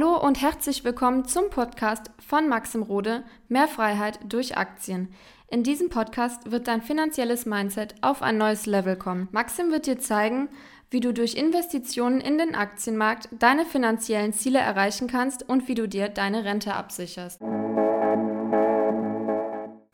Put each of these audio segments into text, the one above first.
Hallo und herzlich willkommen zum Podcast von Maxim Rode Mehr Freiheit durch Aktien. In diesem Podcast wird dein finanzielles Mindset auf ein neues Level kommen. Maxim wird dir zeigen, wie du durch Investitionen in den Aktienmarkt deine finanziellen Ziele erreichen kannst und wie du dir deine Rente absicherst.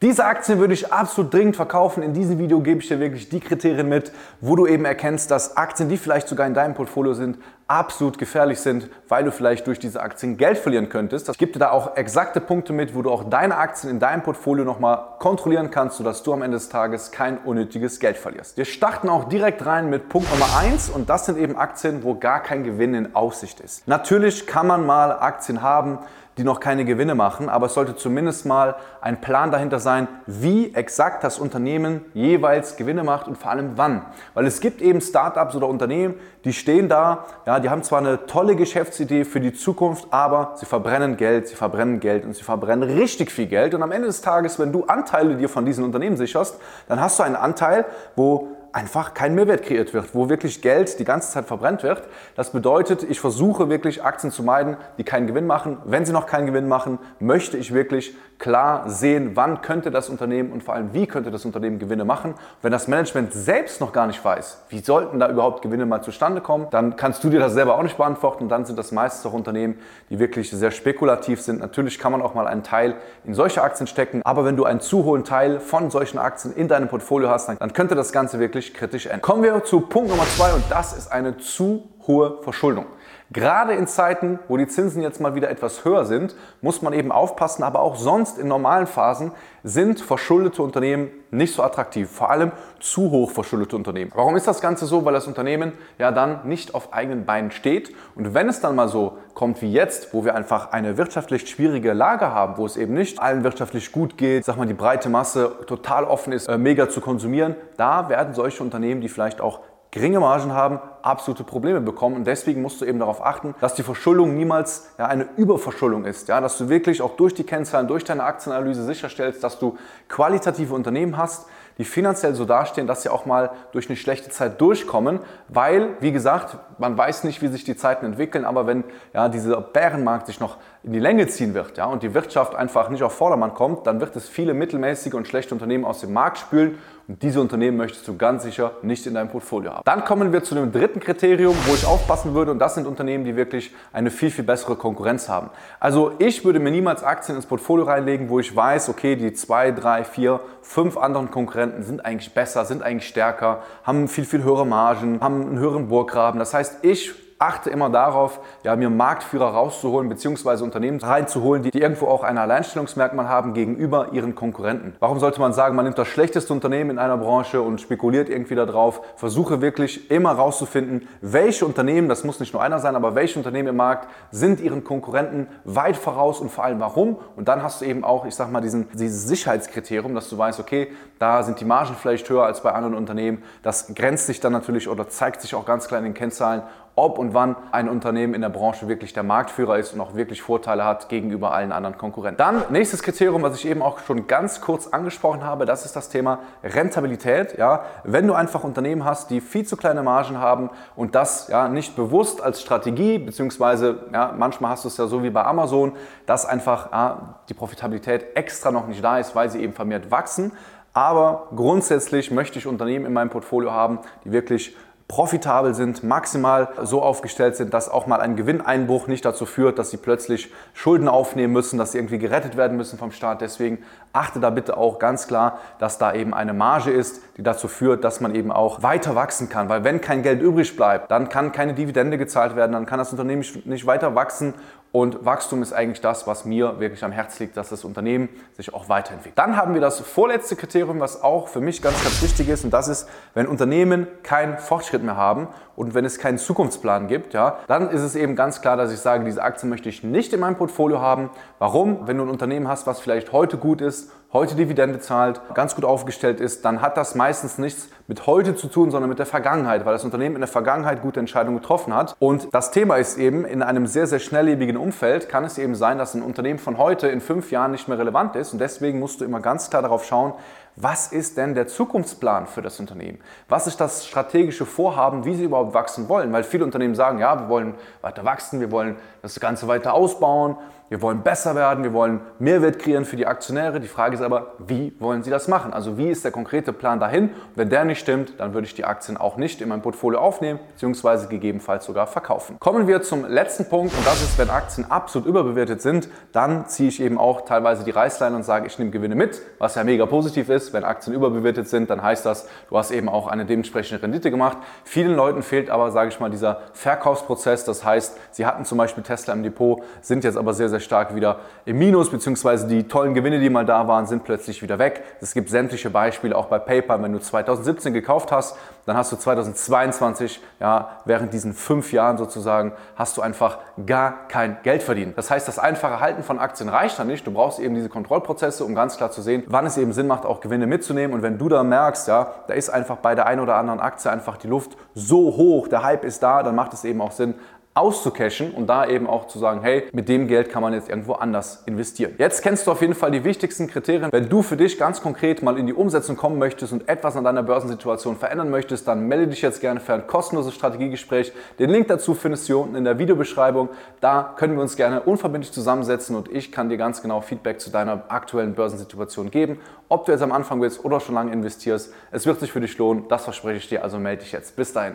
Diese Aktien würde ich absolut dringend verkaufen. In diesem Video gebe ich dir wirklich die Kriterien mit, wo du eben erkennst, dass Aktien, die vielleicht sogar in deinem Portfolio sind, absolut gefährlich sind, weil du vielleicht durch diese Aktien Geld verlieren könntest. Ich gebe dir da auch exakte Punkte mit, wo du auch deine Aktien in deinem Portfolio nochmal kontrollieren kannst, sodass du am Ende des Tages kein unnötiges Geld verlierst. Wir starten auch direkt rein mit Punkt Nummer 1 und das sind eben Aktien, wo gar kein Gewinn in Aussicht ist. Natürlich kann man mal Aktien haben, die noch keine Gewinne machen, aber es sollte zumindest mal ein Plan dahinter sein, wie exakt das Unternehmen jeweils Gewinne macht und vor allem wann. Weil es gibt eben Startups oder Unternehmen, die stehen da, ja, die haben zwar eine tolle Geschäftsidee für die Zukunft, aber sie verbrennen Geld, sie verbrennen Geld und sie verbrennen richtig viel Geld. Und am Ende des Tages, wenn du Anteile dir von diesen Unternehmen sicherst, dann hast du einen Anteil, wo einfach kein Mehrwert kreiert wird, wo wirklich Geld die ganze Zeit verbrennt wird. Das bedeutet, ich versuche wirklich Aktien zu meiden, die keinen Gewinn machen. Wenn sie noch keinen Gewinn machen, möchte ich wirklich klar sehen, wann könnte das Unternehmen und vor allem wie könnte das Unternehmen Gewinne machen. Wenn das Management selbst noch gar nicht weiß, wie sollten da überhaupt Gewinne mal zustande kommen, dann kannst du dir das selber auch nicht beantworten. Und dann sind das meistens auch Unternehmen, die wirklich sehr spekulativ sind. Natürlich kann man auch mal einen Teil in solche Aktien stecken, aber wenn du einen zu hohen Teil von solchen Aktien in deinem Portfolio hast, dann könnte das Ganze wirklich kritisch enden. Kommen wir zu Punkt Nummer zwei und das ist eine zu hohe Verschuldung. Gerade in Zeiten, wo die Zinsen jetzt mal wieder etwas höher sind, muss man eben aufpassen, aber auch sonst in normalen Phasen sind verschuldete Unternehmen nicht so attraktiv, vor allem zu hoch verschuldete Unternehmen. Warum ist das Ganze so? Weil das Unternehmen ja dann nicht auf eigenen Beinen steht und wenn es dann mal so kommt wie jetzt, wo wir einfach eine wirtschaftlich schwierige Lage haben, wo es eben nicht allen wirtschaftlich gut geht, sag mal die breite Masse total offen ist, äh, mega zu konsumieren, da werden solche Unternehmen, die vielleicht auch geringe Margen haben, absolute Probleme bekommen. Und deswegen musst du eben darauf achten, dass die Verschuldung niemals ja, eine Überverschuldung ist. Ja? Dass du wirklich auch durch die Kennzahlen, durch deine Aktienanalyse sicherstellst, dass du qualitative Unternehmen hast, die finanziell so dastehen, dass sie auch mal durch eine schlechte Zeit durchkommen, weil, wie gesagt, man weiß nicht, wie sich die Zeiten entwickeln, aber wenn ja, dieser Bärenmarkt sich noch in die Länge ziehen wird ja, und die Wirtschaft einfach nicht auf Vordermann kommt, dann wird es viele mittelmäßige und schlechte Unternehmen aus dem Markt spülen und diese Unternehmen möchtest du ganz sicher nicht in deinem Portfolio haben. Dann kommen wir zu dem dritten Kriterium, wo ich aufpassen würde und das sind Unternehmen, die wirklich eine viel, viel bessere Konkurrenz haben. Also ich würde mir niemals Aktien ins Portfolio reinlegen, wo ich weiß, okay, die zwei, drei, vier, fünf anderen Konkurrenten sind eigentlich besser, sind eigentlich stärker, haben viel, viel höhere Margen, haben einen höheren Burggraben. Das heißt, ich achte immer darauf, ja, mir Marktführer rauszuholen bzw. Unternehmen reinzuholen, die, irgendwo auch ein Alleinstellungsmerkmal haben gegenüber ihren Konkurrenten. Warum sollte man sagen, man nimmt das schlechteste Unternehmen in einer Branche und spekuliert irgendwie darauf? Versuche wirklich immer rauszufinden, welche Unternehmen, das muss nicht nur einer sein, aber welche Unternehmen im Markt sind ihren Konkurrenten weit voraus und vor allem warum? Und dann hast du eben auch, ich sag mal, diesen, dieses Sicherheitskriterium, dass du weißt, okay, da sind die Margen vielleicht höher als bei anderen Unternehmen. Das grenzt sich dann natürlich oder zeigt sich auch ganz klar in den Kennzahlen ob und wann ein Unternehmen in der Branche wirklich der Marktführer ist und auch wirklich Vorteile hat gegenüber allen anderen Konkurrenten. Dann nächstes Kriterium, was ich eben auch schon ganz kurz angesprochen habe, das ist das Thema Rentabilität. Ja, wenn du einfach Unternehmen hast, die viel zu kleine Margen haben und das ja nicht bewusst als Strategie beziehungsweise ja, manchmal hast du es ja so wie bei Amazon, dass einfach ja, die Profitabilität extra noch nicht da ist, weil sie eben vermehrt wachsen. Aber grundsätzlich möchte ich Unternehmen in meinem Portfolio haben, die wirklich profitabel sind, maximal so aufgestellt sind, dass auch mal ein Gewinneinbruch nicht dazu führt, dass sie plötzlich Schulden aufnehmen müssen, dass sie irgendwie gerettet werden müssen vom Staat. Deswegen achte da bitte auch ganz klar, dass da eben eine Marge ist, die dazu führt, dass man eben auch weiter wachsen kann. Weil wenn kein Geld übrig bleibt, dann kann keine Dividende gezahlt werden, dann kann das Unternehmen nicht weiter wachsen und Wachstum ist eigentlich das, was mir wirklich am Herzen liegt, dass das Unternehmen sich auch weiterentwickelt. Dann haben wir das vorletzte Kriterium, was auch für mich ganz, ganz wichtig ist. Und das ist, wenn Unternehmen keinen Fortschritt mehr haben und wenn es keinen Zukunftsplan gibt, ja, dann ist es eben ganz klar, dass ich sage, diese Aktie möchte ich nicht in meinem Portfolio haben. Warum? Wenn du ein Unternehmen hast, was vielleicht heute gut ist, heute Dividende zahlt, ganz gut aufgestellt ist, dann hat das meistens nichts mit heute zu tun, sondern mit der Vergangenheit, weil das Unternehmen in der Vergangenheit gute Entscheidungen getroffen hat. Und das Thema ist eben, in einem sehr, sehr schnelllebigen Umfeld kann es eben sein, dass ein Unternehmen von heute in fünf Jahren nicht mehr relevant ist. Und deswegen musst du immer ganz klar darauf schauen, was ist denn der Zukunftsplan für das Unternehmen? Was ist das strategische Vorhaben, wie sie überhaupt wachsen wollen? Weil viele Unternehmen sagen, ja, wir wollen weiter wachsen, wir wollen das Ganze weiter ausbauen, wir wollen besser werden, wir wollen Mehrwert kreieren für die Aktionäre. Die Frage ist aber, wie wollen sie das machen? Also wie ist der konkrete Plan dahin? wenn der nicht stimmt, dann würde ich die Aktien auch nicht in mein Portfolio aufnehmen, beziehungsweise gegebenenfalls sogar verkaufen. Kommen wir zum letzten Punkt und das ist, wenn Aktien absolut überbewertet sind, dann ziehe ich eben auch teilweise die Reißleine und sage, ich nehme Gewinne mit, was ja mega positiv ist. Wenn Aktien überbewertet sind, dann heißt das, du hast eben auch eine dementsprechende Rendite gemacht. Vielen Leuten fehlt aber, sage ich mal, dieser Verkaufsprozess. Das heißt, sie hatten zum Beispiel Tesla im Depot, sind jetzt aber sehr, sehr sehr stark wieder im Minus, beziehungsweise die tollen Gewinne, die mal da waren, sind plötzlich wieder weg. Es gibt sämtliche Beispiele, auch bei PayPal, wenn du 2017 gekauft hast, dann hast du 2022, ja, während diesen fünf Jahren sozusagen, hast du einfach gar kein Geld verdient. Das heißt, das einfache Halten von Aktien reicht dann nicht. Du brauchst eben diese Kontrollprozesse, um ganz klar zu sehen, wann es eben Sinn macht, auch Gewinne mitzunehmen. Und wenn du da merkst, ja, da ist einfach bei der einen oder anderen Aktie einfach die Luft so hoch, der Hype ist da, dann macht es eben auch Sinn, auszucashen und da eben auch zu sagen, hey, mit dem Geld kann man jetzt irgendwo anders investieren. Jetzt kennst du auf jeden Fall die wichtigsten Kriterien. Wenn du für dich ganz konkret mal in die Umsetzung kommen möchtest und etwas an deiner Börsensituation verändern möchtest, dann melde dich jetzt gerne für ein kostenloses Strategiegespräch. Den Link dazu findest du hier unten in der Videobeschreibung. Da können wir uns gerne unverbindlich zusammensetzen und ich kann dir ganz genau Feedback zu deiner aktuellen Börsensituation geben. Ob du jetzt am Anfang bist oder schon lange investierst, es wird sich für dich lohnen. Das verspreche ich dir. Also melde dich jetzt. Bis dahin.